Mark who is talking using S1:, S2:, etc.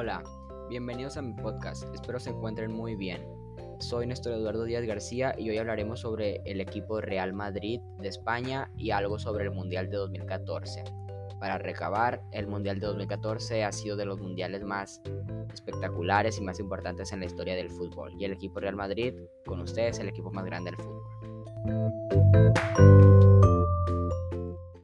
S1: Hola, bienvenidos a mi podcast, espero se encuentren muy bien. Soy Néstor Eduardo Díaz García y hoy hablaremos sobre el equipo Real Madrid de España y algo sobre el Mundial de 2014. Para recabar, el Mundial de 2014 ha sido de los mundiales más espectaculares y más importantes en la historia del fútbol y el equipo Real Madrid, con ustedes, el equipo más grande del fútbol.